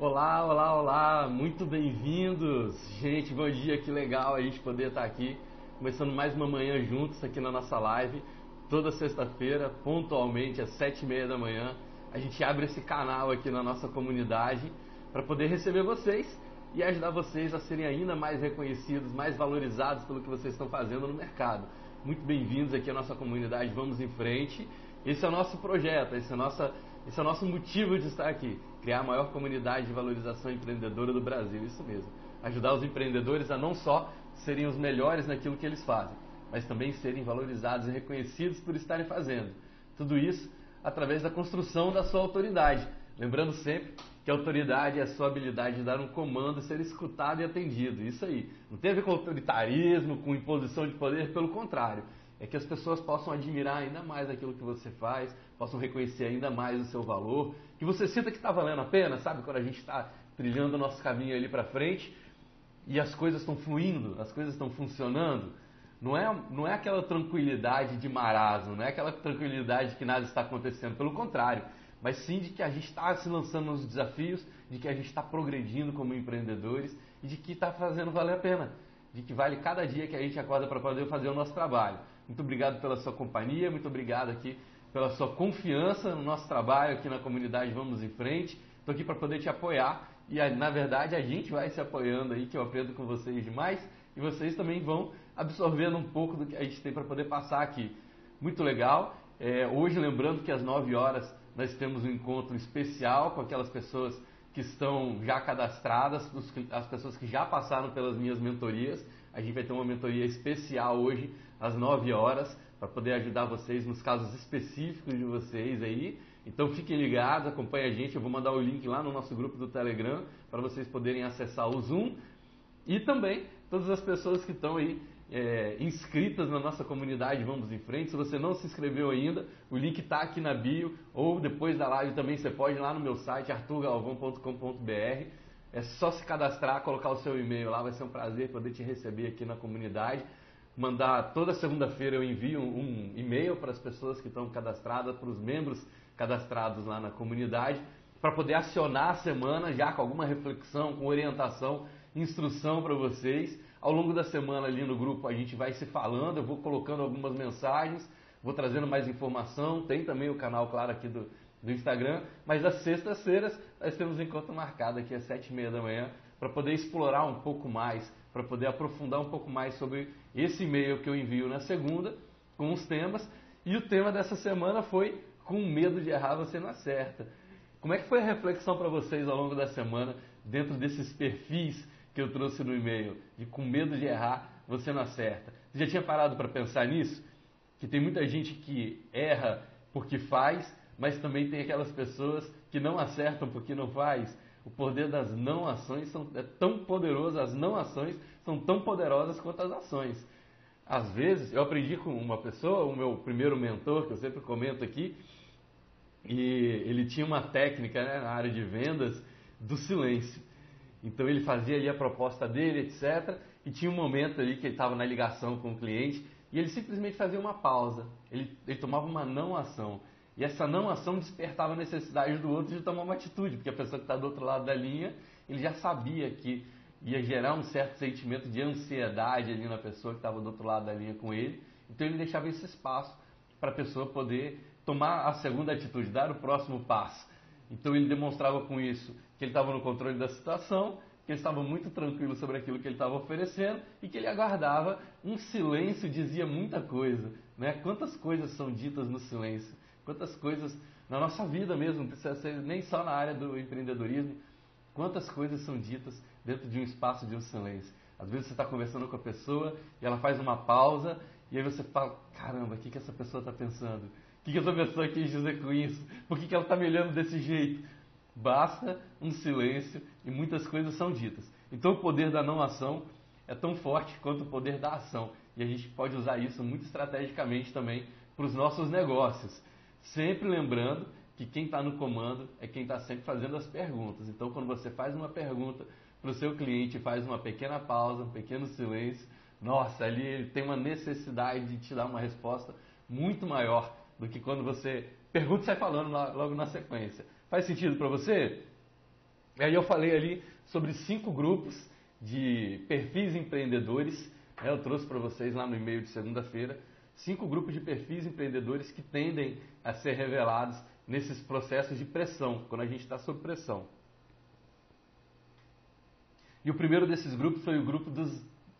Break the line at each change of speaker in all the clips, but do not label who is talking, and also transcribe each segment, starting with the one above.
Olá, olá, olá, muito bem-vindos! Gente, bom dia, que legal a gente poder estar aqui, começando mais uma manhã juntos aqui na nossa live, toda sexta-feira, pontualmente às sete e meia da manhã, a gente abre esse canal aqui na nossa comunidade para poder receber vocês e ajudar vocês a serem ainda mais reconhecidos, mais valorizados pelo que vocês estão fazendo no mercado. Muito bem-vindos aqui à nossa comunidade, vamos em frente. Esse é o nosso projeto, esse é, nossa, esse é o nosso motivo de estar aqui criar a maior comunidade de valorização empreendedora do Brasil, isso mesmo. Ajudar os empreendedores a não só serem os melhores naquilo que eles fazem, mas também serem valorizados e reconhecidos por estarem fazendo. Tudo isso através da construção da sua autoridade. Lembrando sempre que autoridade é a sua habilidade de dar um comando, ser escutado e atendido. Isso aí. Não tem a ver com autoritarismo, com imposição de poder, pelo contrário é que as pessoas possam admirar ainda mais aquilo que você faz, possam reconhecer ainda mais o seu valor, que você sinta que está valendo a pena, sabe? Quando a gente está trilhando o nosso caminho ali para frente e as coisas estão fluindo, as coisas estão funcionando. Não é, não é aquela tranquilidade de marasmo, não é aquela tranquilidade que nada está acontecendo, pelo contrário, mas sim de que a gente está se lançando nos desafios, de que a gente está progredindo como empreendedores e de que está fazendo valer a pena, de que vale cada dia que a gente acorda para poder fazer o nosso trabalho. Muito obrigado pela sua companhia, muito obrigado aqui pela sua confiança no nosso trabalho aqui na comunidade Vamos em Frente. Estou aqui para poder te apoiar e na verdade a gente vai se apoiando aí, que eu aprendo com vocês demais e vocês também vão absorvendo um pouco do que a gente tem para poder passar aqui. Muito legal. É, hoje, lembrando que às 9 horas nós temos um encontro especial com aquelas pessoas que estão já cadastradas, as pessoas que já passaram pelas minhas mentorias. A gente vai ter uma mentoria especial hoje, às 9 horas, para poder ajudar vocês nos casos específicos de vocês aí. Então fiquem ligados, acompanhem a gente. Eu vou mandar o link lá no nosso grupo do Telegram para vocês poderem acessar o Zoom. E também todas as pessoas que estão aí é, inscritas na nossa comunidade Vamos em Frente. Se você não se inscreveu ainda, o link está aqui na bio ou depois da live também você pode ir lá no meu site arturgalvão.com.br. É só se cadastrar, colocar o seu e-mail lá, vai ser um prazer poder te receber aqui na comunidade. Mandar toda segunda-feira eu envio um e-mail para as pessoas que estão cadastradas, para os membros cadastrados lá na comunidade, para poder acionar a semana já com alguma reflexão, com orientação, instrução para vocês. Ao longo da semana ali no grupo a gente vai se falando, eu vou colocando algumas mensagens, vou trazendo mais informação. Tem também o canal, claro, aqui do, do Instagram. Mas às sextas-feiras nós temos um encontro marcado aqui às sete e meia da manhã para poder explorar um pouco mais, para poder aprofundar um pouco mais sobre esse e-mail que eu envio na segunda com os temas. E o tema dessa semana foi com medo de errar você não acerta. Como é que foi a reflexão para vocês ao longo da semana dentro desses perfis que eu trouxe no e-mail, de com medo de errar, você não acerta. Você já tinha parado para pensar nisso? Que tem muita gente que erra porque faz, mas também tem aquelas pessoas que não acertam porque não faz. O poder das não ações são, é tão poderoso, as não ações são tão poderosas quanto as ações. Às vezes, eu aprendi com uma pessoa, o meu primeiro mentor, que eu sempre comento aqui, e ele tinha uma técnica né, na área de vendas do silêncio. Então ele fazia ali a proposta dele, etc. E tinha um momento ali que ele estava na ligação com o cliente e ele simplesmente fazia uma pausa. Ele, ele tomava uma não ação. E essa não ação despertava a necessidade do outro de tomar uma atitude, porque a pessoa que está do outro lado da linha, ele já sabia que ia gerar um certo sentimento de ansiedade ali na pessoa que estava do outro lado da linha com ele. Então ele deixava esse espaço para a pessoa poder tomar a segunda atitude, dar o próximo passo. Então ele demonstrava com isso que ele estava no controle da situação, que ele estava muito tranquilo sobre aquilo que ele estava oferecendo e que ele aguardava. Um silêncio dizia muita coisa. Né? Quantas coisas são ditas no silêncio? Quantas coisas na nossa vida mesmo, não precisa ser nem só na área do empreendedorismo, quantas coisas são ditas dentro de um espaço de um silêncio. Às vezes você está conversando com a pessoa e ela faz uma pausa e aí você fala, caramba, o que, que essa pessoa está pensando? O que, que essa pessoa quis dizer com isso? Por que, que ela está me olhando desse jeito? Basta um silêncio e muitas coisas são ditas. Então o poder da não ação é tão forte quanto o poder da ação. E a gente pode usar isso muito estrategicamente também para os nossos negócios. Sempre lembrando que quem está no comando é quem está sempre fazendo as perguntas. Então, quando você faz uma pergunta para o seu cliente, faz uma pequena pausa, um pequeno silêncio, nossa, ali ele tem uma necessidade de te dar uma resposta muito maior do que quando você pergunta e sai falando logo na sequência. Faz sentido para você? E aí eu falei ali sobre cinco grupos de perfis empreendedores. Né? Eu trouxe para vocês lá no e-mail de segunda-feira cinco grupos de perfis empreendedores que tendem a ser revelados nesses processos de pressão, quando a gente está sob pressão. E o primeiro desses grupos foi o grupo dos,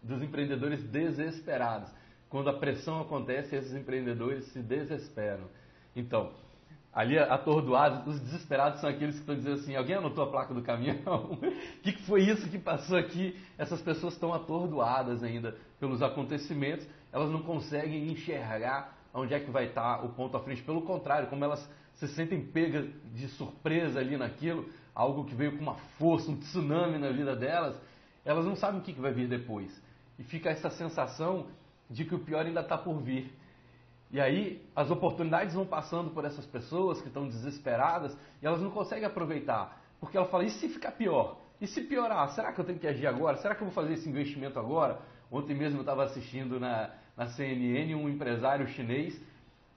dos empreendedores desesperados. Quando a pressão acontece, esses empreendedores se desesperam. Então, ali atordoados, os desesperados são aqueles que estão dizendo assim: alguém anotou a placa do caminhão? O que, que foi isso que passou aqui? Essas pessoas estão atordoadas ainda pelos acontecimentos, elas não conseguem enxergar onde é que vai estar o ponto à frente. Pelo contrário, como elas se sentem pegas de surpresa ali naquilo, algo que veio com uma força, um tsunami na vida delas, elas não sabem o que, que vai vir depois. E fica essa sensação de que o pior ainda está por vir. E aí as oportunidades vão passando por essas pessoas que estão desesperadas e elas não conseguem aproveitar. Porque ela fala, e se ficar pior? E se piorar? Será que eu tenho que agir agora? Será que eu vou fazer esse investimento agora? Ontem mesmo eu estava assistindo na, na CNN um empresário chinês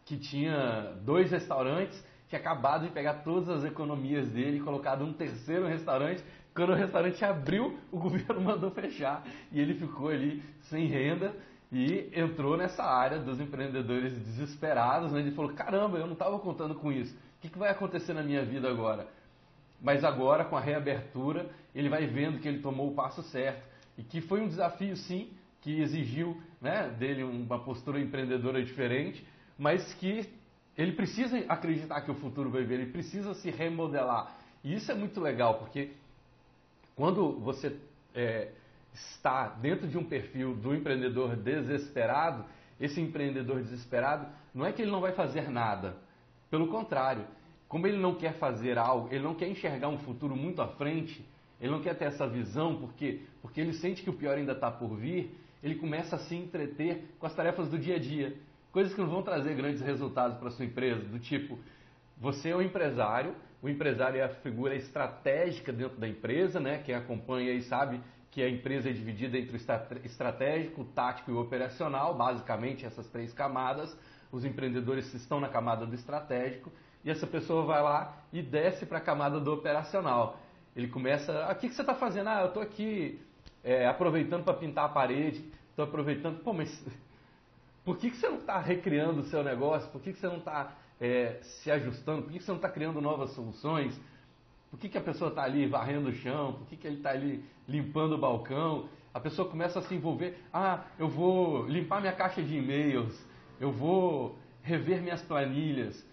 que tinha dois restaurantes, tinha acabado de pegar todas as economias dele e colocado um terceiro restaurante. Quando o restaurante abriu, o governo mandou fechar e ele ficou ali sem renda e entrou nessa área dos empreendedores desesperados, né? Ele falou: caramba, eu não estava contando com isso. O que, que vai acontecer na minha vida agora? Mas agora, com a reabertura, ele vai vendo que ele tomou o passo certo e que foi um desafio, sim, que exigiu né, dele uma postura empreendedora diferente, mas que ele precisa acreditar que o futuro vai vir, ele precisa se remodelar. E isso é muito legal, porque quando você é, está dentro de um perfil do empreendedor desesperado, esse empreendedor desesperado não é que ele não vai fazer nada. Pelo contrário, como ele não quer fazer algo, ele não quer enxergar um futuro muito à frente, ele não quer ter essa visão, porque, porque ele sente que o pior ainda está por vir, ele começa a se entreter com as tarefas do dia a dia. Coisas que não vão trazer grandes resultados para sua empresa, do tipo, você é um empresário, o empresário é a figura estratégica dentro da empresa, né? Quem acompanha aí sabe que a empresa é dividida entre o estratégico, o tático e o operacional, basicamente essas três camadas. Os empreendedores estão na camada do estratégico e essa pessoa vai lá e desce para a camada do operacional. Ele começa, ah, o que, que você está fazendo? Ah, eu estou aqui é, aproveitando para pintar a parede, estou aproveitando. Pô, mas por que, que você não está recriando o seu negócio? Por que, que você não está é, se ajustando? Por que, que você não está criando novas soluções? Por que, que a pessoa está ali varrendo o chão? Por que, que ele está ali limpando o balcão? A pessoa começa a se envolver. Ah, eu vou limpar minha caixa de e-mails. Eu vou rever minhas planilhas.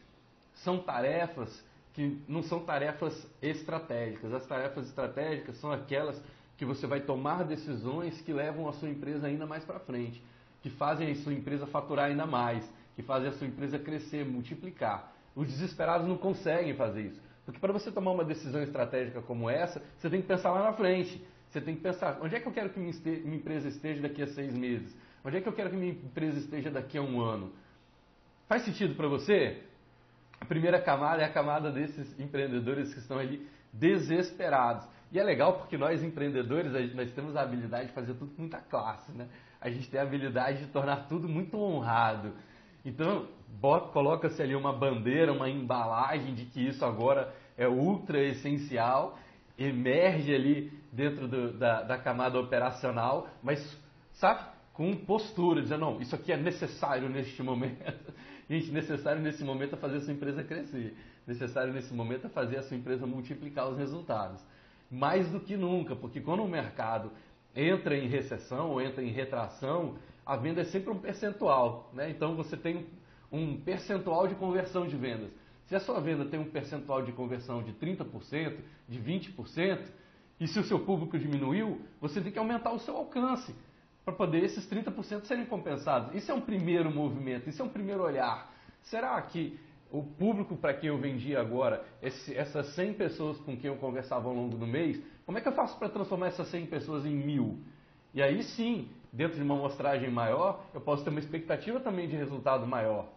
São tarefas que não são tarefas estratégicas. As tarefas estratégicas são aquelas que você vai tomar decisões que levam a sua empresa ainda mais para frente, que fazem a sua empresa faturar ainda mais, que fazem a sua empresa crescer, multiplicar. Os desesperados não conseguem fazer isso. Porque para você tomar uma decisão estratégica como essa, você tem que pensar lá na frente. Você tem que pensar, onde é que eu quero que minha, empresa esteja daqui a seis meses? Onde é que eu quero que minha empresa esteja daqui a um ano? Faz sentido para você? A primeira camada é a camada desses empreendedores que estão ali desesperados. E é legal porque nós empreendedores, nós temos a habilidade de fazer tudo com muita classe, né? A gente tem a habilidade de tornar tudo muito honrado. Então, coloca-se ali uma bandeira, uma embalagem de que isso agora é ultra essencial, emerge ali dentro do, da, da camada operacional, mas, sabe, com postura, dizendo, não, isso aqui é necessário neste momento. Gente, necessário nesse momento é fazer a sua empresa crescer. Necessário nesse momento é fazer a sua empresa multiplicar os resultados. Mais do que nunca, porque quando o mercado entra em recessão ou entra em retração, a venda é sempre um percentual. Né? Então você tem um percentual de conversão de vendas. Se a sua venda tem um percentual de conversão de 30%, de 20%, e se o seu público diminuiu, você tem que aumentar o seu alcance para poder esses 30% serem compensados. Isso é um primeiro movimento, isso é um primeiro olhar. Será que o público para quem eu vendi agora, esse, essas 100 pessoas com quem eu conversava ao longo do mês, como é que eu faço para transformar essas 100 pessoas em mil? E aí sim, dentro de uma amostragem maior, eu posso ter uma expectativa também de resultado maior.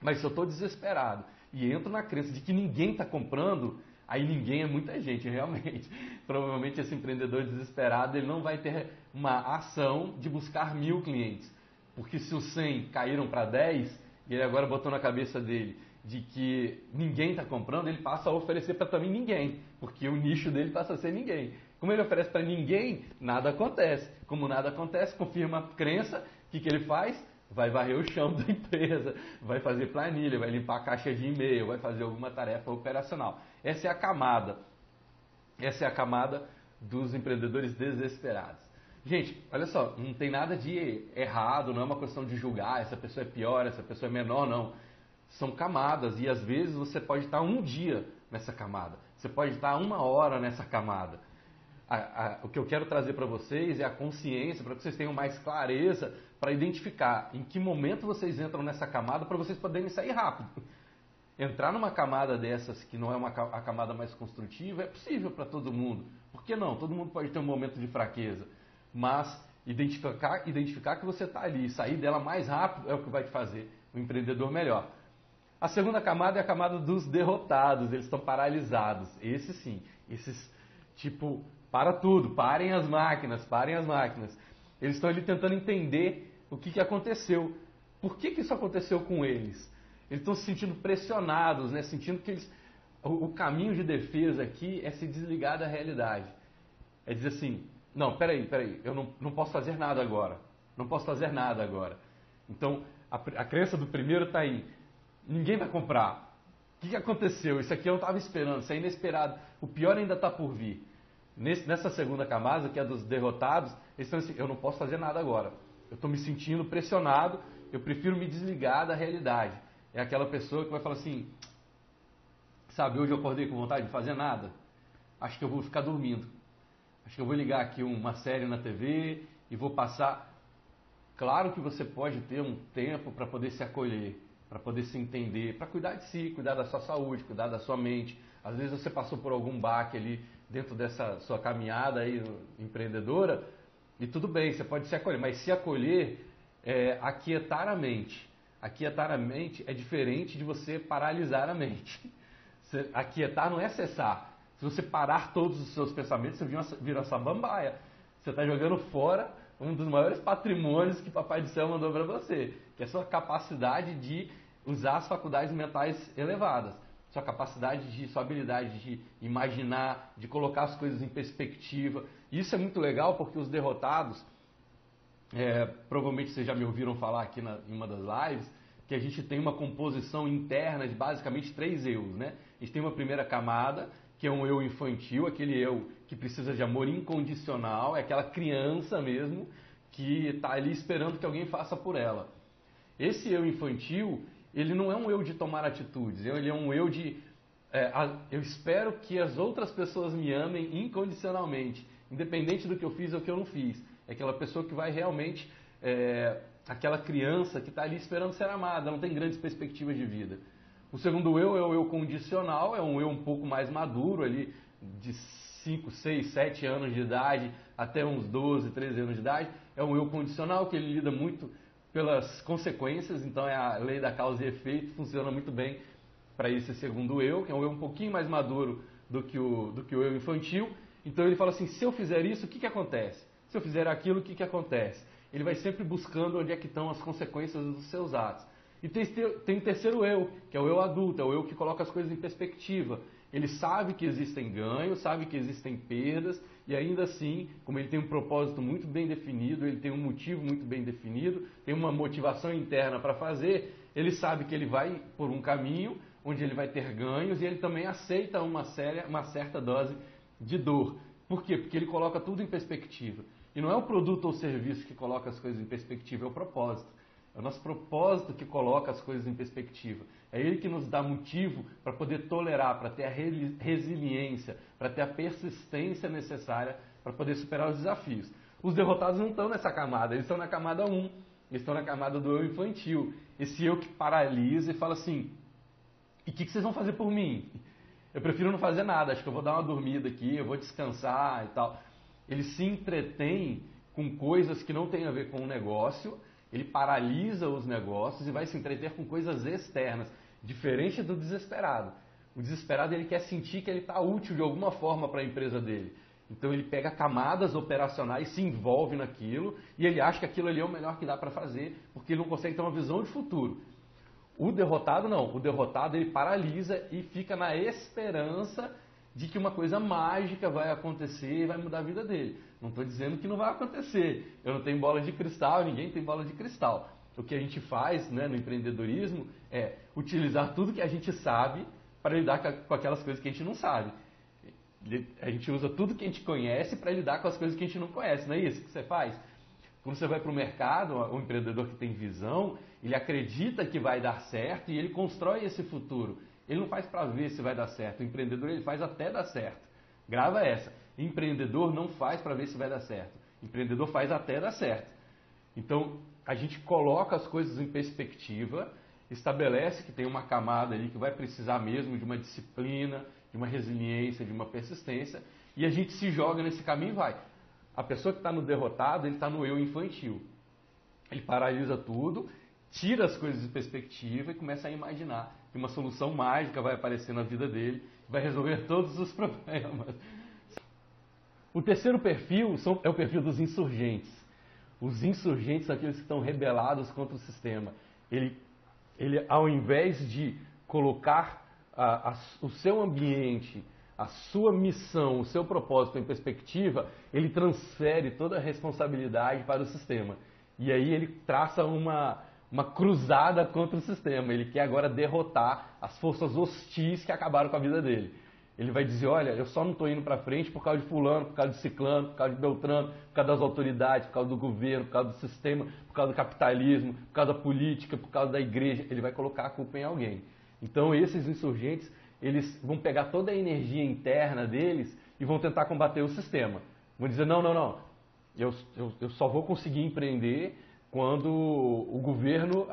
Mas se eu estou desesperado e entro na crença de que ninguém está comprando, aí ninguém é muita gente, realmente. Provavelmente esse empreendedor desesperado ele não vai ter uma ação de buscar mil clientes. Porque se os 100 caíram para 10, e ele agora botou na cabeça dele de que ninguém está comprando, ele passa a oferecer para também ninguém. porque o nicho dele passa a ser ninguém. Como ele oferece para ninguém, nada acontece. Como nada acontece, confirma a crença, o que, que ele faz? Vai varrer o chão da empresa, vai fazer planilha, vai limpar a caixa de e-mail, vai fazer alguma tarefa operacional. Essa é a camada. Essa é a camada dos empreendedores desesperados. Gente, olha só, não tem nada de errado, não é uma questão de julgar, essa pessoa é pior, essa pessoa é menor, não. São camadas e às vezes você pode estar um dia nessa camada, você pode estar uma hora nessa camada. A, a, o que eu quero trazer para vocês é a consciência, para que vocês tenham mais clareza para identificar em que momento vocês entram nessa camada para vocês poderem sair rápido. Entrar numa camada dessas que não é uma, a camada mais construtiva é possível para todo mundo. Por que não? Todo mundo pode ter um momento de fraqueza mas identificar, identificar que você está ali, sair dela mais rápido é o que vai te fazer um empreendedor melhor. A segunda camada é a camada dos derrotados, eles estão paralisados. Esses sim, esses tipo, para tudo, parem as máquinas, parem as máquinas. Eles estão ali tentando entender o que, que aconteceu. Por que, que isso aconteceu com eles? Eles estão se sentindo pressionados, né? sentindo que eles, o, o caminho de defesa aqui é se desligar da realidade. É dizer assim, não, peraí, peraí, eu não, não posso fazer nada agora. Não posso fazer nada agora. Então, a, a crença do primeiro está aí. Ninguém vai comprar. O que, que aconteceu? Isso aqui eu não estava esperando, isso é inesperado. O pior ainda está por vir. Nesse, nessa segunda camada, que é dos derrotados, eles estão assim, eu não posso fazer nada agora. Eu estou me sentindo pressionado, eu prefiro me desligar da realidade. É aquela pessoa que vai falar assim, sabe, hoje eu acordei com vontade de fazer nada. Acho que eu vou ficar dormindo. Acho que eu vou ligar aqui uma série na TV e vou passar. Claro que você pode ter um tempo para poder se acolher, para poder se entender, para cuidar de si, cuidar da sua saúde, cuidar da sua mente. Às vezes você passou por algum baque ali dentro dessa sua caminhada aí empreendedora e tudo bem, você pode se acolher, mas se acolher é aquietar a mente. Aquietar a mente é diferente de você paralisar a mente. Aquietar não é cessar, se você parar todos os seus pensamentos, você vira, vira essa bambaia. Você está jogando fora um dos maiores patrimônios que Papai do Céu mandou para você, que é a sua capacidade de usar as faculdades mentais elevadas, sua capacidade de, sua habilidade de imaginar, de colocar as coisas em perspectiva. Isso é muito legal porque os derrotados, é, provavelmente vocês já me ouviram falar aqui na, em uma das lives, que a gente tem uma composição interna de basicamente três eus, né? A gente tem uma primeira camada, que é um eu infantil, aquele eu que precisa de amor incondicional, é aquela criança mesmo que está ali esperando que alguém faça por ela. Esse eu infantil, ele não é um eu de tomar atitudes, ele é um eu de é, a, eu espero que as outras pessoas me amem incondicionalmente, independente do que eu fiz ou que eu não fiz. É aquela pessoa que vai realmente, é, aquela criança que está ali esperando ser amada, não tem grandes perspectivas de vida. O segundo eu é o eu condicional, é um eu um pouco mais maduro ali, de 5, 6, 7 anos de idade até uns 12, 13 anos de idade. É um eu condicional que ele lida muito pelas consequências, então é a lei da causa e efeito, funciona muito bem para esse segundo eu, que é um eu um pouquinho mais maduro do que o, do que o eu infantil. Então ele fala assim: se eu fizer isso, o que, que acontece? Se eu fizer aquilo, o que, que acontece? Ele vai sempre buscando onde é que estão as consequências dos seus atos. E tem, tem o terceiro eu, que é o eu adulto, é o eu que coloca as coisas em perspectiva. Ele sabe que existem ganhos, sabe que existem perdas, e ainda assim, como ele tem um propósito muito bem definido, ele tem um motivo muito bem definido, tem uma motivação interna para fazer, ele sabe que ele vai por um caminho onde ele vai ter ganhos e ele também aceita uma, séria, uma certa dose de dor. Por quê? Porque ele coloca tudo em perspectiva. E não é o produto ou serviço que coloca as coisas em perspectiva, é o propósito. É o nosso propósito que coloca as coisas em perspectiva. É ele que nos dá motivo para poder tolerar, para ter a resiliência, para ter a persistência necessária para poder superar os desafios. Os derrotados não estão nessa camada, eles estão na camada 1, eles estão na camada do eu infantil. Esse eu que paralisa e fala assim: e o que, que vocês vão fazer por mim? Eu prefiro não fazer nada, acho que eu vou dar uma dormida aqui, eu vou descansar e tal. Ele se entretém com coisas que não têm a ver com o negócio ele paralisa os negócios e vai se entreter com coisas externas, diferente do desesperado. O desesperado ele quer sentir que ele está útil de alguma forma para a empresa dele. Então ele pega camadas operacionais, se envolve naquilo e ele acha que aquilo ali é o melhor que dá para fazer, porque ele não consegue ter uma visão de futuro. O derrotado não, o derrotado ele paralisa e fica na esperança de que uma coisa mágica vai acontecer e vai mudar a vida dele. Não estou dizendo que não vai acontecer. Eu não tenho bola de cristal, ninguém tem bola de cristal. O que a gente faz né, no empreendedorismo é utilizar tudo que a gente sabe para lidar com aquelas coisas que a gente não sabe. A gente usa tudo que a gente conhece para lidar com as coisas que a gente não conhece, não é isso que você faz? Quando você vai para o mercado, o empreendedor que tem visão, ele acredita que vai dar certo e ele constrói esse futuro. Ele não faz para ver se vai dar certo. O empreendedor ele faz até dar certo. Grava essa. Empreendedor não faz para ver se vai dar certo. Empreendedor faz até dar certo. Então, a gente coloca as coisas em perspectiva, estabelece que tem uma camada ali que vai precisar mesmo de uma disciplina, de uma resiliência, de uma persistência, e a gente se joga nesse caminho e vai. A pessoa que está no derrotado, ele está no eu infantil. Ele paralisa tudo, tira as coisas de perspectiva e começa a imaginar que uma solução mágica vai aparecer na vida dele, vai resolver todos os problemas. O terceiro perfil é o perfil dos insurgentes. Os insurgentes são aqueles que estão rebelados contra o sistema. Ele, ele ao invés de colocar a, a, o seu ambiente, a sua missão, o seu propósito em perspectiva, ele transfere toda a responsabilidade para o sistema. E aí ele traça uma, uma cruzada contra o sistema. Ele quer agora derrotar as forças hostis que acabaram com a vida dele. Ele vai dizer: olha, eu só não estou indo para frente por causa de Fulano, por causa de Ciclano, por causa de Beltrano, por causa das autoridades, por causa do governo, por causa do sistema, por causa do capitalismo, por causa da política, por causa da igreja. Ele vai colocar a culpa em alguém. Então, esses insurgentes, eles vão pegar toda a energia interna deles e vão tentar combater o sistema. Vão dizer: não, não, não, eu, eu, eu só vou conseguir empreender quando o governo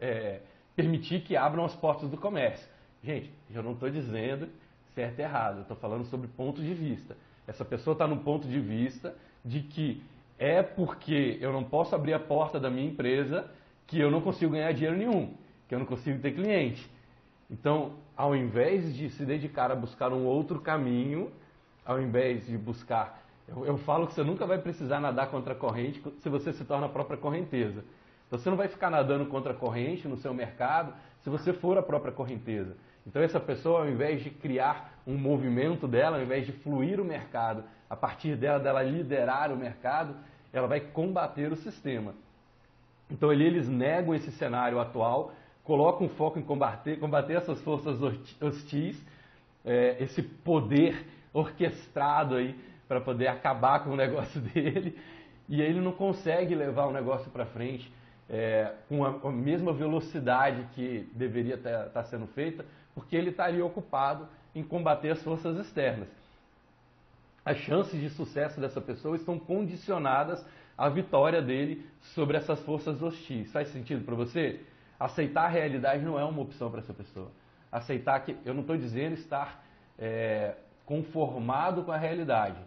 é, permitir que abram as portas do comércio. Gente, eu não estou dizendo certo e errado, eu estou falando sobre pontos de vista. Essa pessoa está no ponto de vista de que é porque eu não posso abrir a porta da minha empresa que eu não consigo ganhar dinheiro nenhum, que eu não consigo ter cliente. Então, ao invés de se dedicar a buscar um outro caminho, ao invés de buscar eu, eu, falo que você nunca vai precisar nadar contra a corrente se você se torna a própria correnteza. Então, você não vai ficar nadando contra a corrente no seu mercado se você for a própria correnteza. Então, essa pessoa, ao invés de criar um movimento dela, ao invés de fluir o mercado, a partir dela, dela liderar o mercado, ela vai combater o sistema. Então, ali eles negam esse cenário atual, colocam foco em combater, combater essas forças hostis, é, esse poder orquestrado aí para poder acabar com o negócio dele e ele não consegue levar o negócio para frente é, com a, a, mesma velocidade que deveria estar tá sendo feita, porque ele estaria ocupado em combater as forças externas. As chances de sucesso dessa pessoa estão condicionadas à vitória dele sobre essas forças hostis. Faz sentido para você? Aceitar a realidade não é uma opção para essa pessoa. Aceitar que, eu não estou dizendo estar é, conformado com a realidade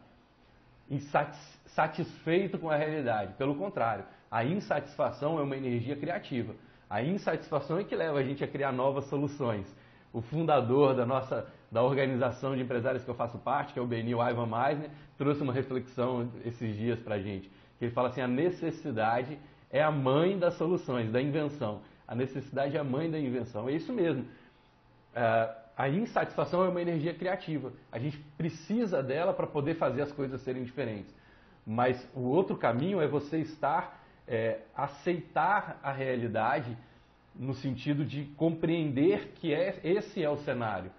insatisfeito com a realidade. Pelo contrário, a insatisfação é uma energia criativa. A insatisfação é que leva a gente a criar novas soluções. O fundador da nossa da organização de empresários que eu faço parte, que é o Benil Ivan Meisner, trouxe uma reflexão esses dias para a gente. Ele fala assim: a necessidade é a mãe das soluções, da invenção. A necessidade é a mãe da invenção. É isso mesmo. Uh, a insatisfação é uma energia criativa. A gente precisa dela para poder fazer as coisas serem diferentes. Mas o outro caminho é você estar, é, aceitar a realidade no sentido de compreender que é, esse é o cenário,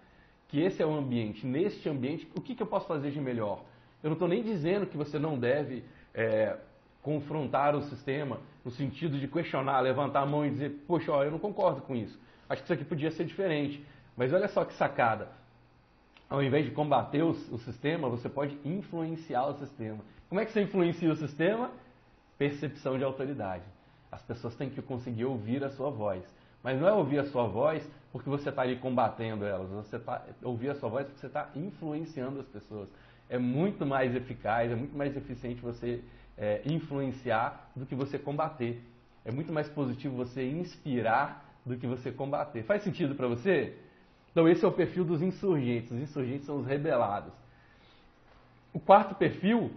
que esse é o ambiente. Neste ambiente, o que, que eu posso fazer de melhor? Eu não estou nem dizendo que você não deve é, confrontar o sistema no sentido de questionar, levantar a mão e dizer, poxa, ó, eu não concordo com isso. Acho que isso aqui podia ser diferente. Mas olha só que sacada. Ao invés de combater o, o sistema, você pode influenciar o sistema. Como é que você influencia o sistema? Percepção de autoridade. As pessoas têm que conseguir ouvir a sua voz. Mas não é ouvir a sua voz porque você está ali combatendo elas. Você está ouvir a sua voz porque você está influenciando as pessoas. É muito mais eficaz, é muito mais eficiente você é, influenciar do que você combater. É muito mais positivo você inspirar do que você combater. Faz sentido para você? Então, esse é o perfil dos insurgentes. Os insurgentes são os rebelados. O quarto perfil,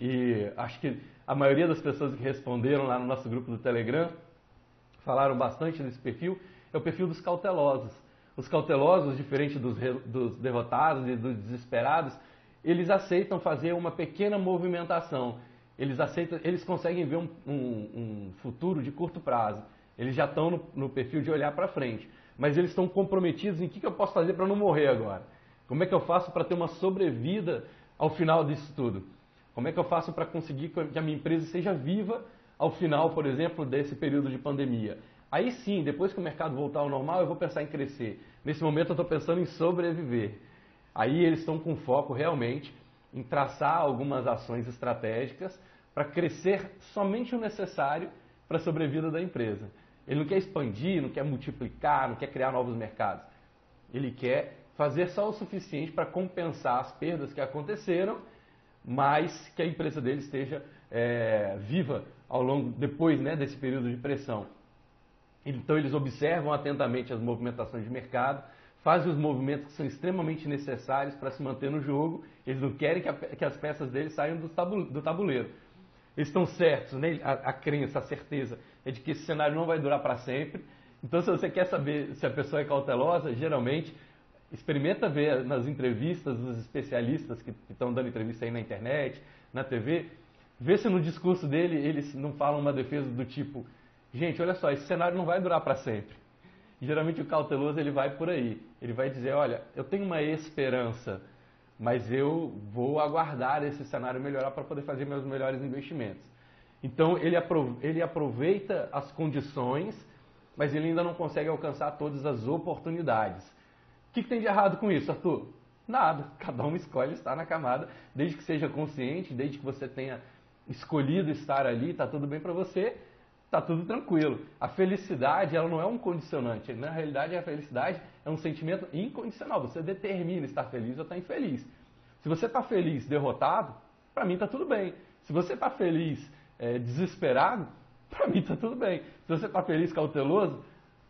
e acho que a maioria das pessoas que responderam lá no nosso grupo do Telegram falaram bastante desse perfil, é o perfil dos cautelosos. Os cautelosos, diferente dos, dos derrotados e dos desesperados, eles aceitam fazer uma pequena movimentação. Eles aceitam, eles conseguem ver um, um, um futuro de curto prazo. Eles já estão no, no perfil de olhar para frente. Mas eles estão comprometidos em o que, que eu posso fazer para não morrer agora. Como é que eu faço para ter uma sobrevida ao final disso tudo? Como é que eu faço para conseguir que a minha empresa seja viva ao final, por exemplo, desse período de pandemia? Aí sim, depois que o mercado voltar ao normal, eu vou pensar em crescer. Nesse momento eu estou pensando em sobreviver. Aí eles estão com foco realmente em traçar algumas ações estratégicas para crescer somente o necessário para a sobrevida da empresa. Ele não quer expandir, não quer multiplicar, não quer criar novos mercados. Ele quer fazer só o suficiente para compensar as perdas que aconteceram, mas que a empresa dele esteja é, viva ao longo depois né, desse período de pressão. Então eles observam atentamente as movimentações de mercado, fazem os movimentos que são extremamente necessários para se manter no jogo. Eles não querem que, a, que as peças deles saiam do, tabuleiro. Eles estão certos, né? a, a crença, a certeza é de que esse cenário não vai durar para sempre. Então, se você quer saber se a pessoa é cautelosa, geralmente experimenta ver nas entrevistas dos especialistas que estão dando entrevista aí na internet, na TV, vê se no discurso dele eles não falam uma defesa do tipo Gente, olha só, esse cenário não vai durar para sempre. geralmente o cauteloso ele vai por aí. Ele vai dizer, olha, eu tenho uma esperança, mas eu vou aguardar esse cenário melhorar para poder fazer meus melhores investimentos. Então ele aproveita as condições, mas ele ainda não consegue alcançar todas as oportunidades. O que, que tem de errado com isso, Arthur? Nada. Cada um escolhe estar na camada, desde que seja consciente, desde que você tenha escolhido estar ali, está tudo bem para você está tudo tranquilo. A felicidade ela não é um condicionante. Na realidade, a felicidade é um sentimento incondicional. Você determina estar feliz ou estar infeliz. Se você está feliz derrotado, para mim está tudo bem. Se você está feliz é, desesperado, para mim está tudo bem. Se você está feliz cauteloso,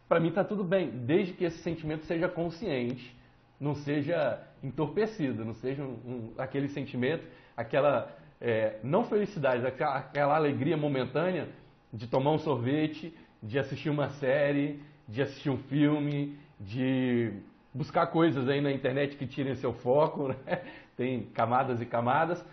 para mim está tudo bem, desde que esse sentimento seja consciente, não seja entorpecido, não seja um, um, aquele sentimento, aquela é, não felicidade, aquela, aquela alegria momentânea de tomar um sorvete, de assistir uma série, de assistir um filme, de buscar coisas aí na internet que tirem seu foco, né? tem camadas e camadas.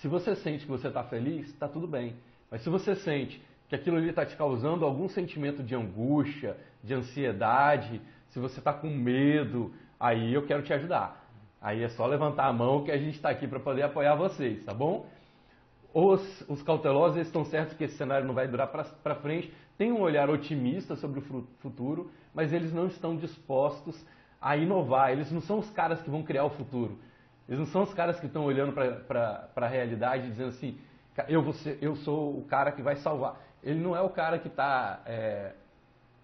Se você sente que você está feliz, está tudo bem. Mas se você sente que aquilo ali está te causando algum sentimento de angústia, de ansiedade, se você está com medo, aí eu quero te ajudar. Aí é só levantar a mão que a gente está aqui para poder apoiar vocês, tá bom? Os, os cautelosos estão certos que esse cenário não vai durar para frente, têm um olhar otimista sobre o futuro, mas eles não estão dispostos a inovar. Eles não são os caras que vão criar o futuro. Eles não são os caras que estão olhando para a realidade e dizendo assim: eu, ser, eu sou o cara que vai salvar. Ele não é o cara que está é,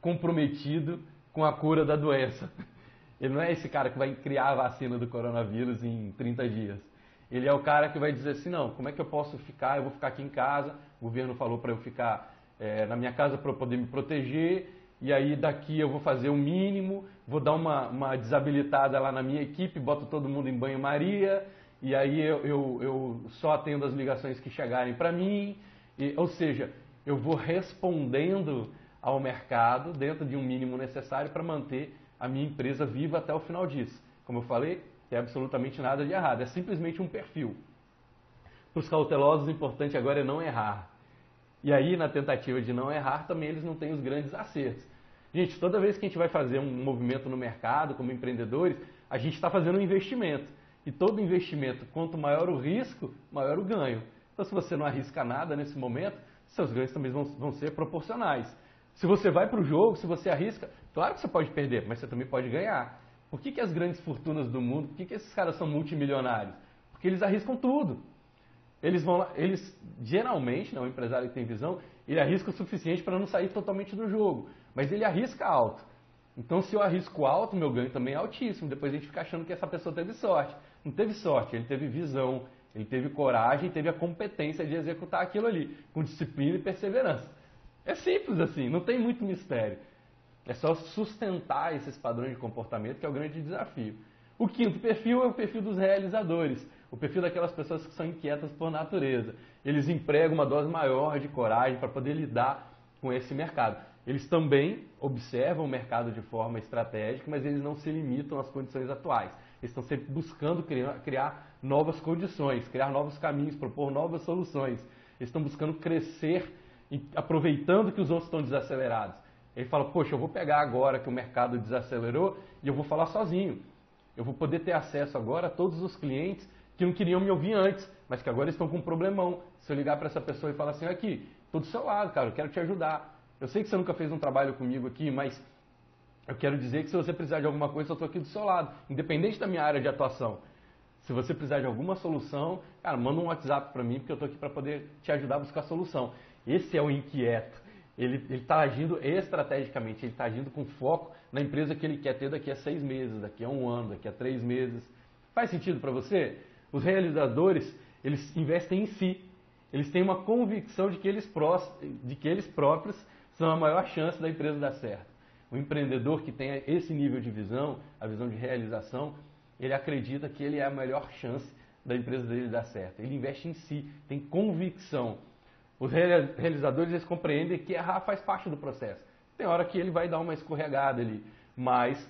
comprometido com a cura da doença. Ele não é esse cara que vai criar a vacina do coronavírus em 30 dias. Ele é o cara que vai dizer assim, não, como é que eu posso ficar? Eu vou ficar aqui em casa. O governo falou para eu ficar é, na minha casa para eu poder me proteger. E aí daqui eu vou fazer o mínimo, vou dar uma, uma desabilitada lá na minha equipe, boto todo mundo em banho-maria. E aí eu, eu, eu, só atendo as ligações que chegarem para mim. E, ou seja, eu vou respondendo ao mercado dentro de um mínimo necessário para manter a minha empresa viva até o final disso. Como eu falei, tem absolutamente nada de errado, é simplesmente um perfil. Para os cautelosos, o importante agora é não errar. E aí, na tentativa de não errar, também eles não têm os grandes acertos. Gente, toda vez que a gente vai fazer um movimento no mercado, como empreendedores, a gente está fazendo um investimento. E todo investimento, quanto maior o risco, maior o ganho. Então, se você não arrisca nada nesse momento, seus ganhos também vão, vão ser proporcionais. Se você vai para o jogo, se você arrisca, claro que você pode perder, mas você também pode ganhar. Por que, que as grandes fortunas do mundo, por que, que esses caras são multimilionários? Porque eles arriscam tudo. Eles vão lá, eles geralmente, não, né, o empresário que tem visão, ele arrisca o suficiente para não sair totalmente do jogo, mas ele arrisca alto. Então, se eu arrisco alto, meu ganho também é altíssimo. Depois a gente fica achando que essa pessoa teve sorte. Não teve sorte, ele teve visão, ele teve coragem, teve a competência de executar aquilo ali, com disciplina e perseverança. É simples assim, não tem muito mistério. É só sustentar esses padrões de comportamento que é o grande desafio. O quinto perfil é o perfil dos realizadores, o perfil daquelas pessoas que são inquietas por natureza. Eles empregam uma dose maior de coragem para poder lidar com esse mercado. Eles também observam o mercado de forma estratégica, mas eles não se limitam às condições atuais. Eles estão sempre buscando criar, criar novas condições, criar novos caminhos, propor novas soluções. Eles estão buscando crescer, aproveitando que os outros estão desacelerados. Ele fala, poxa, eu vou pegar agora que o mercado desacelerou e eu vou falar sozinho. Eu vou poder ter acesso agora a todos os clientes que não queriam me ouvir antes, mas que agora estão com um problemão. Se eu ligar para essa pessoa e falar assim, aqui, estou do seu lado, cara, eu quero te ajudar. Eu sei que você nunca fez um trabalho comigo aqui, mas eu quero dizer que se você precisar de alguma coisa, eu estou aqui do seu lado, independente da minha área de atuação. Se você precisar de alguma solução, cara, manda um WhatsApp para mim, porque eu estou aqui para poder te ajudar a buscar a solução. Esse é o inquieto. Ele está agindo estrategicamente, ele está agindo com foco na empresa que ele quer ter daqui a seis meses, daqui a um ano, daqui a três meses. Faz sentido para você? Os realizadores, eles investem em si. Eles têm uma convicção de que eles, pró de que eles próprios são a maior chance da empresa dar certo. O empreendedor que tem esse nível de visão, a visão de realização, ele acredita que ele é a melhor chance da empresa dele dar certo. Ele investe em si, tem convicção. Os realizadores eles compreendem que errar faz parte do processo. Tem hora que ele vai dar uma escorregada ali, mas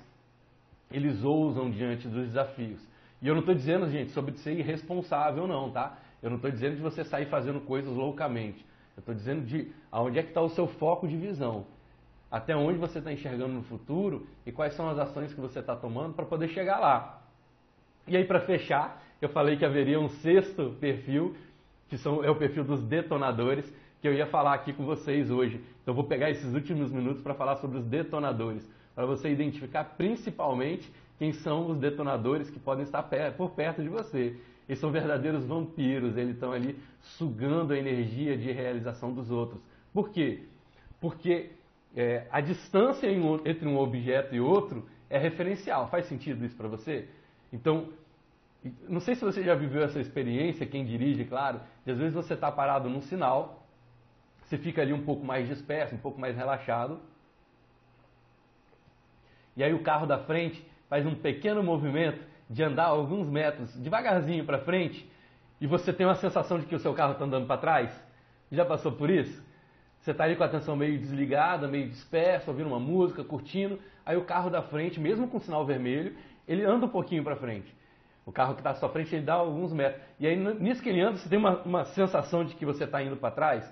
eles ousam diante dos desafios. E eu não estou dizendo, gente, sobre ser irresponsável, não, tá? Eu não estou dizendo de você sair fazendo coisas loucamente. Eu estou dizendo de aonde é que está o seu foco de visão. Até onde você está enxergando no futuro e quais são as ações que você está tomando para poder chegar lá. E aí, para fechar, eu falei que haveria um sexto perfil, que são, é o perfil dos detonadores, que eu ia falar aqui com vocês hoje. Então, vou pegar esses últimos minutos para falar sobre os detonadores, para você identificar principalmente quem são os detonadores que podem estar por perto de você. Eles são verdadeiros vampiros, eles estão ali sugando a energia de realização dos outros. Por quê? Porque é, a distância entre um objeto e outro é referencial. Faz sentido isso para você? Então, não sei se você já viveu essa experiência, quem dirige, claro, de às vezes você está parado num sinal, você fica ali um pouco mais disperso, um pouco mais relaxado, e aí o carro da frente faz um pequeno movimento de andar alguns metros devagarzinho para frente e você tem uma sensação de que o seu carro está andando para trás? Já passou por isso? Você está ali com a atenção meio desligada, meio dispersa, ouvindo uma música, curtindo, aí o carro da frente, mesmo com sinal vermelho, ele anda um pouquinho para frente. O carro que está à sua frente, ele dá alguns metros. E aí, nisso que ele anda, você tem uma, uma sensação de que você está indo para trás.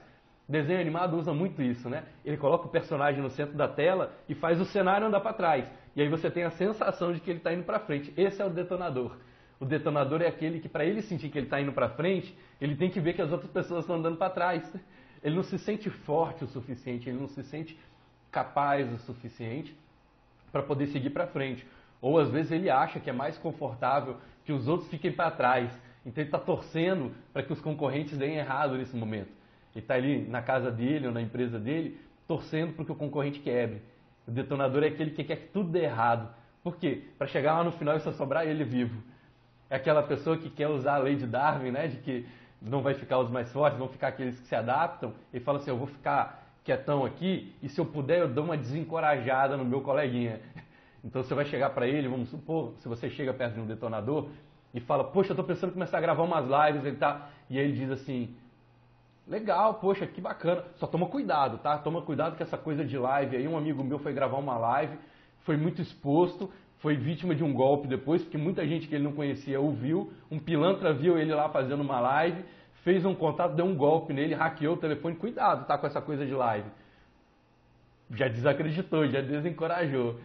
Desenho animado usa muito isso, né? Ele coloca o personagem no centro da tela e faz o cenário andar para trás. E aí você tem a sensação de que ele está indo para frente. Esse é o detonador. O detonador é aquele que, para ele sentir que ele está indo para frente, ele tem que ver que as outras pessoas estão andando para trás. Ele não se sente forte o suficiente, ele não se sente capaz o suficiente para poder seguir para frente. Ou às vezes ele acha que é mais confortável que os outros fiquem para trás. Então ele está torcendo para que os concorrentes deem errado nesse momento. Ele está ali na casa dele ou na empresa dele, torcendo para que o concorrente quebre. O detonador é aquele que quer que tudo dê errado. Por quê? Para chegar lá no final e só sobrar ele vivo. É aquela pessoa que quer usar a lei de Darwin, né? De que não vai ficar os mais fortes, vão ficar aqueles que se adaptam. E fala assim, eu vou ficar quietão aqui e se eu puder eu dou uma desencorajada no meu coleguinha. Então você vai chegar para ele, vamos supor, se você chega perto de um detonador e fala, poxa, eu estou pensando em começar a gravar umas lives, ele tá, e aí ele diz assim, Legal, poxa, que bacana. Só toma cuidado, tá? Toma cuidado com essa coisa de live aí. Um amigo meu foi gravar uma live, foi muito exposto, foi vítima de um golpe depois, porque muita gente que ele não conhecia ouviu. Um pilantra viu ele lá fazendo uma live, fez um contato, deu um golpe nele, hackeou o telefone. Cuidado, tá? Com essa coisa de live. Já desacreditou, já desencorajou.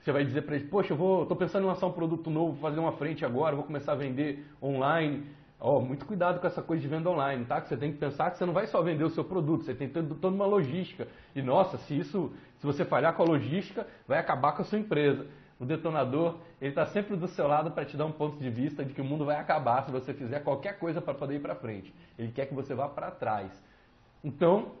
Você vai dizer para ele, poxa, eu vou, tô pensando em lançar um produto novo, vou fazer uma frente agora, vou começar a vender online Ó, oh, muito cuidado com essa coisa de venda online, tá? Que você tem que pensar que você não vai só vender o seu produto, você tem toda uma logística. E nossa, se isso, se você falhar com a logística, vai acabar com a sua empresa. O detonador, ele está sempre do seu lado para te dar um ponto de vista de que o mundo vai acabar se você fizer qualquer coisa para poder ir para frente. Ele quer que você vá para trás. Então,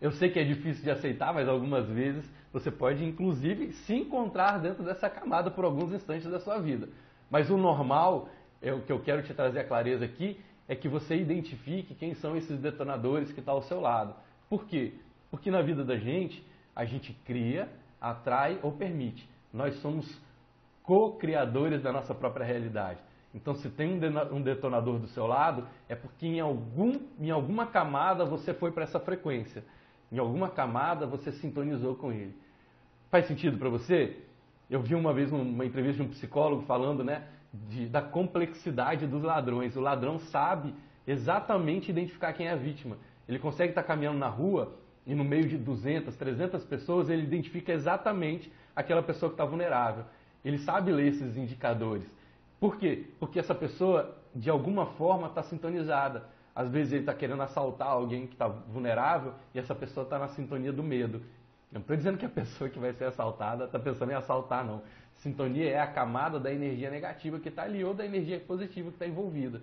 eu sei que é difícil de aceitar, mas algumas vezes você pode, inclusive, se encontrar dentro dessa camada por alguns instantes da sua vida. Mas o normal é o que eu quero te trazer a clareza aqui é que você identifique quem são esses detonadores que estão tá ao seu lado. Por quê? Porque na vida da gente, a gente cria, atrai ou permite. Nós somos co-criadores da nossa própria realidade. Então, se tem um detonador do seu lado, é porque em, algum, em alguma camada você foi para essa frequência. em alguma camada você sintonizou com ele. Faz sentido para você? Eu vi uma vez uma entrevista de um psicólogo falando, né, de, da complexidade dos ladrões. O ladrão sabe exatamente identificar quem é a vítima. Ele consegue estar caminhando na rua e no meio de 200, 300 pessoas, ele identifica exatamente aquela pessoa que está vulnerável. Ele sabe ler esses indicadores. Por quê? Porque essa pessoa, de alguma forma, está sintonizada. Às vezes ele está querendo assaltar alguém que está vulnerável e essa pessoa está na sintonia do medo. Eu não estou dizendo que a pessoa que vai ser assaltada está pensando em assaltar, não. Sintonia é a camada da energia negativa que está ali ou da energia positiva que está envolvida.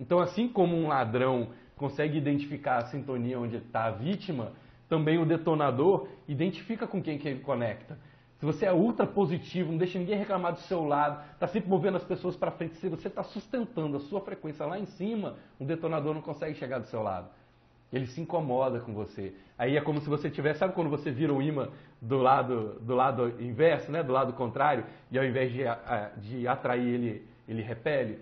Então, assim como um ladrão consegue identificar a sintonia onde está a vítima, também o detonador identifica com quem que ele conecta. Se você é ultra positivo, não deixa ninguém reclamar do seu lado, está sempre movendo as pessoas para frente, se você está sustentando a sua frequência lá em cima, o detonador não consegue chegar do seu lado. Ele se incomoda com você. Aí é como se você tivesse, sabe quando você vira o imã do lado, do lado inverso, né? do lado contrário, e ao invés de, de atrair ele, ele repele?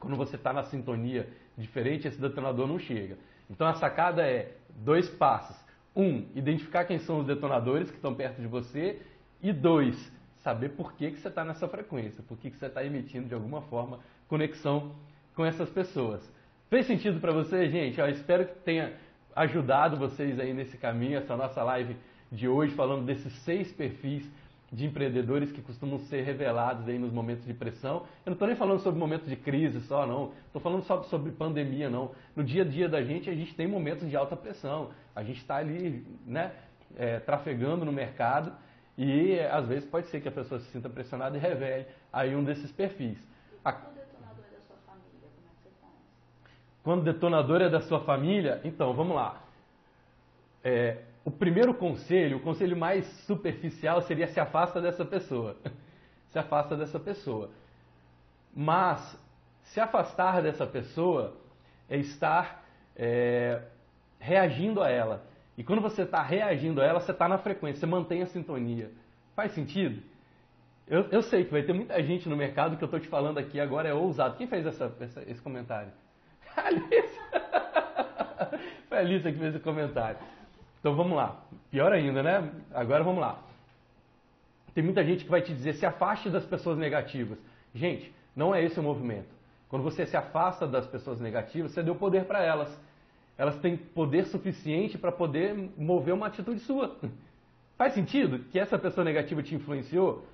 Quando você está na sintonia diferente, esse detonador não chega. Então a sacada é dois passos. Um, identificar quem são os detonadores que estão perto de você e dois, saber por que, que você está nessa frequência, por que, que você está emitindo de alguma forma conexão com essas pessoas. Fez sentido para você, gente? Eu espero que tenha ajudado vocês aí nesse caminho, essa nossa live de hoje, falando desses seis perfis de empreendedores que costumam ser revelados aí nos momentos de pressão. Eu não estou nem falando sobre momentos de crise só, não. Estou falando só sobre pandemia, não. No dia a dia da gente, a gente tem momentos de alta pressão. A gente está ali, né, é, trafegando no mercado e às vezes pode ser que a pessoa se sinta pressionada e revele aí um desses perfis.
A... Quando o detonador é da sua família, como é que você faz?
Quando o detonador é da sua família, então vamos lá. É, o primeiro conselho, o conselho mais superficial seria se afasta dessa pessoa. se afasta dessa pessoa. Mas se afastar dessa pessoa é estar é, reagindo a ela. E quando você está reagindo a ela, você está na frequência, você mantém a sintonia. Faz sentido? Eu, eu, sei que vai ter muita gente no mercado que eu estou te falando aqui agora é ousado. Quem fez essa, essa, esse comentário? A Alice. Foi a Alice que fez esse comentário. Então vamos lá. Pior ainda, né? Agora vamos lá. Tem muita gente que vai te dizer se afaste das pessoas negativas. Gente, não é esse o movimento. Quando você se afasta das pessoas negativas, você deu poder para elas elas têm poder suficiente para poder mover uma atitude sua. Faz sentido que essa pessoa negativa te influenciou?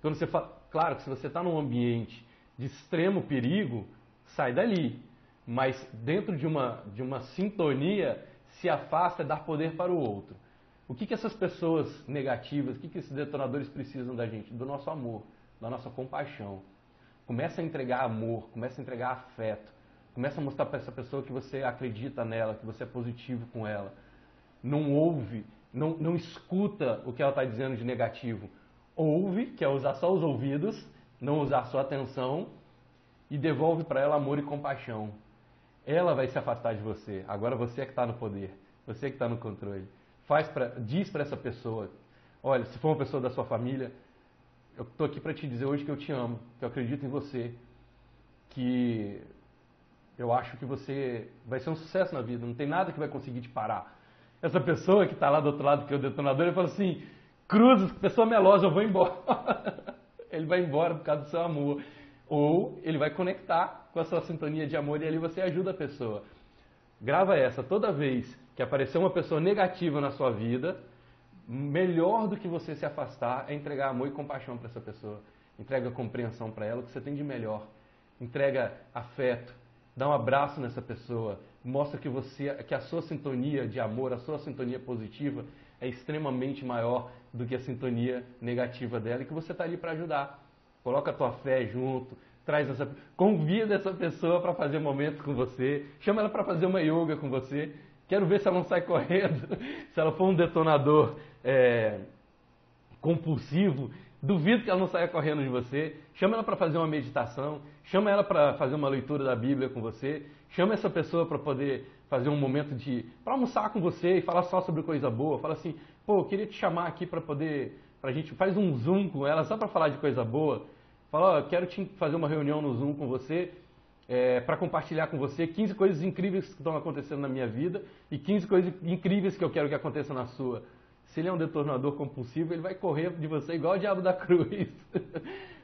Quando você fala, claro que se você está num ambiente de extremo perigo, sai dali. Mas dentro de uma, de uma sintonia, se afasta dar poder para o outro. O que, que essas pessoas negativas, o que, que esses detonadores precisam da gente? Do nosso amor, da nossa compaixão. Começa a entregar amor, começa a entregar afeto Começa a mostrar para essa pessoa que você acredita nela, que você é positivo com ela. Não ouve, não, não escuta o que ela está dizendo de negativo. Ouve, que é usar só os ouvidos, não usar sua atenção, e devolve para ela amor e compaixão. Ela vai se afastar de você. Agora você é que está no poder, você é que está no controle. Faz pra, diz para essa pessoa: olha, se for uma pessoa da sua família, eu estou aqui para te dizer hoje que eu te amo, que eu acredito em você, que eu acho que você vai ser um sucesso na vida, não tem nada que vai conseguir te parar. Essa pessoa que está lá do outro lado, que é o detonador, ele fala assim: Cruzes, pessoa melosa, eu vou embora. ele vai embora por causa do seu amor. Ou ele vai conectar com a sua sintonia de amor e ali você ajuda a pessoa. Grava essa, toda vez que aparecer uma pessoa negativa na sua vida, melhor do que você se afastar é entregar amor e compaixão para essa pessoa. Entrega compreensão para ela, o que você tem de melhor. Entrega afeto, Dá um abraço nessa pessoa, mostra que você, que a sua sintonia de amor, a sua sintonia positiva é extremamente maior do que a sintonia negativa dela e que você está ali para ajudar. Coloca a tua fé junto, traz essa, convida essa pessoa para fazer um momento com você, chama ela para fazer uma yoga com você. Quero ver se ela não sai correndo, se ela for um detonador é, compulsivo, Duvido que ela não saia correndo de você. Chama ela para fazer uma meditação. Chama ela para fazer uma leitura da Bíblia com você. Chama essa pessoa para poder fazer um momento de. para almoçar com você e falar só sobre coisa boa. Fala assim, pô, eu queria te chamar aqui para poder. pra gente. faz um Zoom com ela só para falar de coisa boa. Fala, ó, eu quero te fazer uma reunião no Zoom com você é, para compartilhar com você 15 coisas incríveis que estão acontecendo na minha vida e 15 coisas incríveis que eu quero que aconteça na sua. Se ele é um detonador compulsivo, ele vai correr de você igual o diabo da cruz.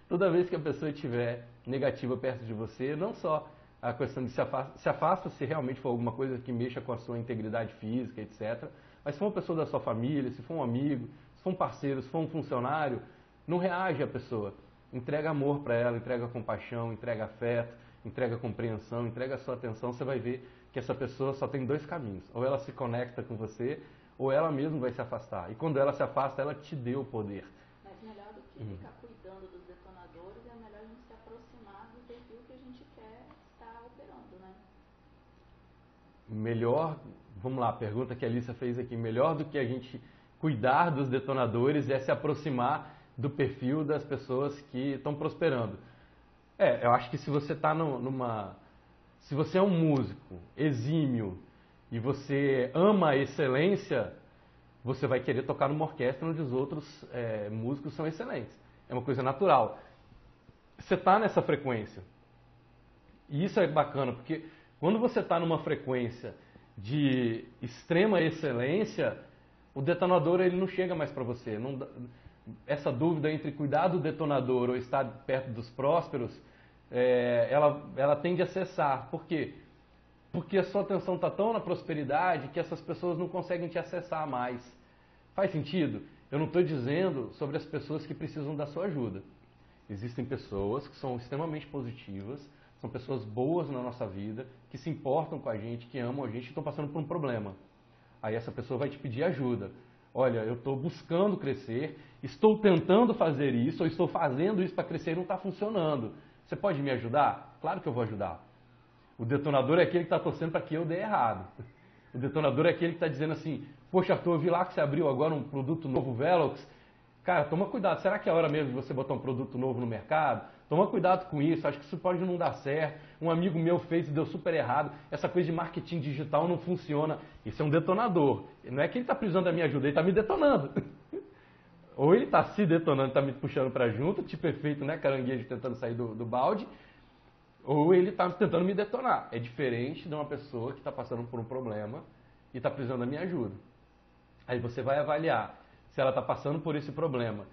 Toda vez que a pessoa estiver negativa perto de você, não só a questão de se afasta, se afasta se realmente for alguma coisa que mexa com a sua integridade física, etc. Mas se for uma pessoa da sua família, se for um amigo, se for um parceiro, se for um funcionário, não reage à pessoa. Entrega amor para ela, entrega compaixão, entrega afeto, entrega compreensão, entrega sua atenção. Você vai ver que essa pessoa só tem dois caminhos. Ou ela se conecta com você, ou ela mesma vai se afastar. E quando ela se afasta, ela te deu o poder.
Mas melhor do que hum. ficar cuidando dos detonadores, é melhor a gente se aproximar do perfil que a gente quer estar operando, né?
Melhor, vamos lá, a pergunta que a Alissa fez aqui. Melhor do que a gente cuidar dos detonadores é se aproximar do perfil das pessoas que estão prosperando. É, eu acho que se você está numa. Se você é um músico exímio e você ama a excelência, você vai querer tocar numa orquestra onde os outros é, músicos são excelentes. É uma coisa natural. Você está nessa frequência. E isso é bacana, porque quando você está numa frequência de extrema excelência, o detonador ele não chega mais para você. Não, essa dúvida entre cuidar do detonador ou estar perto dos prósperos, é, ela, ela tende a cessar. Por quê? Porque a sua atenção está tão na prosperidade que essas pessoas não conseguem te acessar mais. Faz sentido? Eu não estou dizendo sobre as pessoas que precisam da sua ajuda. Existem pessoas que são extremamente positivas, são pessoas boas na nossa vida, que se importam com a gente, que amam a gente e estão passando por um problema. Aí essa pessoa vai te pedir ajuda. Olha, eu estou buscando crescer, estou tentando fazer isso, ou estou fazendo isso para crescer e não está funcionando. Você pode me ajudar? Claro que eu vou ajudar. O detonador é aquele que está torcendo para que eu dê errado. O detonador é aquele que está dizendo assim: Poxa, Arthur, eu vi lá que você abriu agora um produto novo, Velox. Cara, toma cuidado. Será que é hora mesmo de você botar um produto novo no mercado? Toma cuidado com isso. Acho que isso pode não dar certo. Um amigo meu fez e deu super errado. Essa coisa de marketing digital não funciona. Isso é um detonador. Não é que ele está precisando da minha ajuda, ele está me detonando. Ou ele está se detonando, está me puxando para junto, tipo efeito, né, caranguejo tentando sair do, do balde, ou ele está tentando me detonar. É diferente de uma pessoa que está passando por um problema e está precisando da minha ajuda. Aí você vai avaliar se ela está passando por esse problema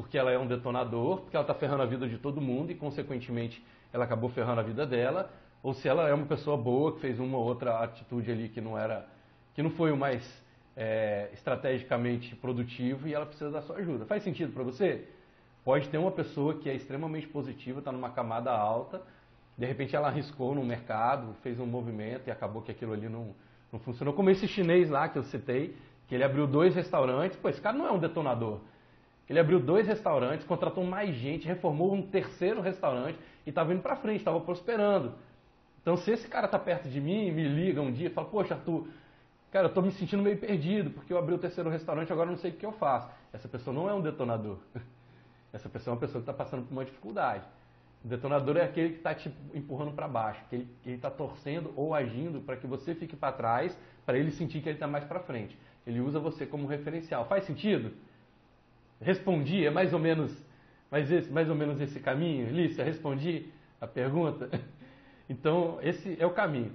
porque ela é um detonador, porque ela está ferrando a vida de todo mundo e, consequentemente, ela acabou ferrando a vida dela, ou se ela é uma pessoa boa que fez uma ou outra atitude ali que não era, que não foi o mais é, estrategicamente produtivo e ela precisa da sua ajuda. Faz sentido para você? Pode ter uma pessoa que é extremamente positiva, está numa camada alta, de repente ela arriscou no mercado, fez um movimento e acabou que aquilo ali não, não funcionou. Como esse chinês lá que eu citei, que ele abriu dois restaurantes, pô, esse cara não é um detonador. Ele abriu dois restaurantes, contratou mais gente, reformou um terceiro restaurante e estava indo para frente, estava prosperando. Então, se esse cara está perto de mim, me liga um dia e fala, poxa, Arthur, Cara, eu estou me sentindo meio perdido, porque eu abri o terceiro restaurante agora não sei o que eu faço. Essa pessoa não é um detonador. Essa pessoa é uma pessoa que está passando por uma dificuldade. O detonador é aquele que está te empurrando para baixo, que ele está torcendo ou agindo para que você fique para trás, para ele sentir que ele está mais para frente. Ele usa você como referencial. Faz sentido? Respondi, é mais ou menos, mais, esse, mais ou menos esse caminho? Lícia, respondi a pergunta? Então, esse é o caminho.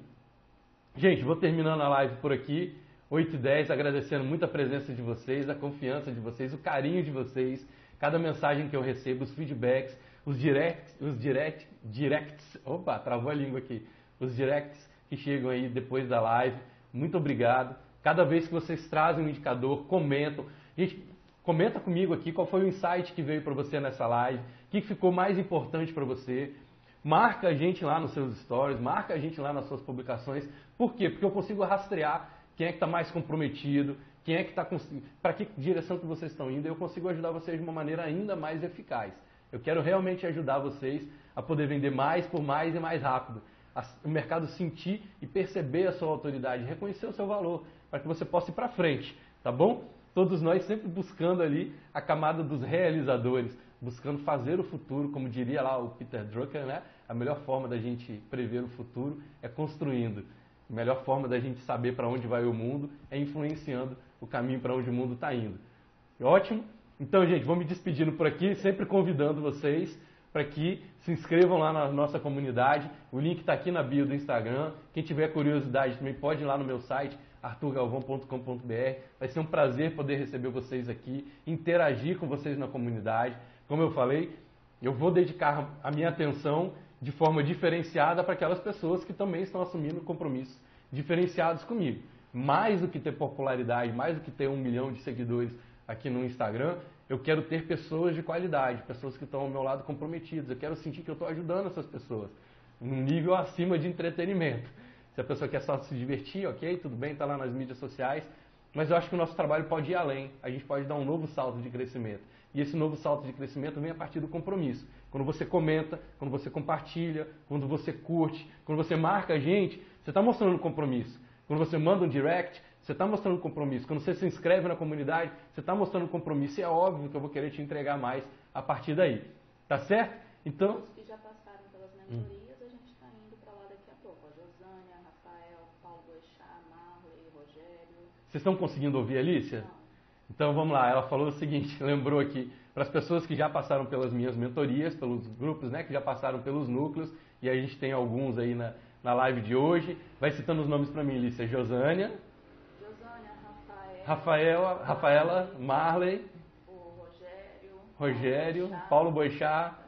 Gente, vou terminando a live por aqui, 8 e 10, agradecendo muito a presença de vocês, a confiança de vocês, o carinho de vocês, cada mensagem que eu recebo, os feedbacks, os directs, os direct, directs, opa, travou a língua aqui, os directs que chegam aí depois da live, muito obrigado. Cada vez que vocês trazem um indicador, comentam. Gente, comenta comigo aqui qual foi o insight que veio para você nessa live, o que ficou mais importante para você. Marca a gente lá nos seus stories, marca a gente lá nas suas publicações. Por quê? Porque eu consigo rastrear quem é que está mais comprometido, quem é que está para que direção que vocês estão indo, eu consigo ajudar vocês de uma maneira ainda mais eficaz. Eu quero realmente ajudar vocês a poder vender mais por mais e mais rápido. O mercado sentir e perceber a sua autoridade, reconhecer o seu valor, para que você possa ir para frente, tá bom? Todos nós sempre buscando ali a camada dos realizadores, buscando fazer o futuro, como diria lá o Peter Drucker, né? A melhor forma da gente prever o futuro é construindo. A melhor forma da gente saber para onde vai o mundo é influenciando o caminho para onde o mundo está indo. Ótimo? Então, gente, vou me despedindo por aqui, sempre convidando vocês para que se inscrevam lá na nossa comunidade. O link está aqui na bio do Instagram. Quem tiver curiosidade também pode ir lá no meu site, arturgalvão.com.br. Vai ser um prazer poder receber vocês aqui, interagir com vocês na comunidade. Como eu falei, eu vou dedicar a minha atenção de forma diferenciada para aquelas pessoas que também estão assumindo compromissos diferenciados comigo. Mais do que ter popularidade, mais do que ter um milhão de seguidores aqui no Instagram, eu quero ter pessoas de qualidade, pessoas que estão ao meu lado comprometidas. Eu quero sentir que eu estou ajudando essas pessoas num nível acima de entretenimento. Se a pessoa quer só se divertir, ok, tudo bem, está lá nas mídias sociais, mas eu acho que o nosso trabalho pode ir além. A gente pode dar um novo salto de crescimento. E esse novo salto de crescimento vem a partir do compromisso. Quando você comenta, quando você compartilha, quando você curte, quando você marca a gente, você está mostrando compromisso. Quando você manda um direct, você está mostrando compromisso. Quando você se inscreve na comunidade, você está mostrando compromisso. E é óbvio que eu vou querer te entregar mais a partir daí. Tá certo? Então.
Os que já passaram pelas mentorias, hum. a gente está indo para lá daqui a pouco. A Josânia, Rafael, Paulo Boixá, Marley, Rogério.
Vocês estão conseguindo ouvir a Alicia? Então vamos lá, ela falou o seguinte, lembrou aqui, para as pessoas que já passaram pelas minhas mentorias, pelos grupos, né, que já passaram pelos núcleos, e a gente tem alguns aí na, na live de hoje. Vai citando os nomes para mim, Lícia. Josânia.
Josânia,
Rafaela. Rafaela, Marley.
Rogério.
Rogério, Paulo Boixá.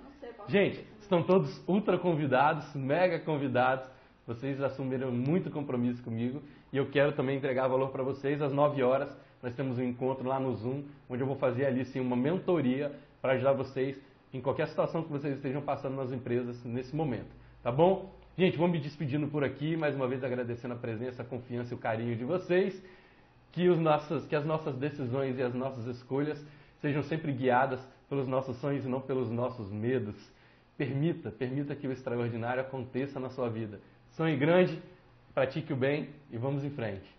Gente, estão todos ultra convidados, mega convidados. Vocês assumiram muito compromisso comigo e eu quero também entregar valor para vocês às 9 horas. Nós temos um encontro lá no Zoom, onde eu vou fazer ali sim uma mentoria para ajudar vocês em qualquer situação que vocês estejam passando nas empresas nesse momento. Tá bom? Gente, vou me despedindo por aqui, mais uma vez agradecendo a presença, a confiança e o carinho de vocês. Que, os nossos, que as nossas decisões e as nossas escolhas sejam sempre guiadas pelos nossos sonhos e não pelos nossos medos. Permita, permita que o extraordinário aconteça na sua vida. Sonhe grande, pratique o bem e vamos em frente.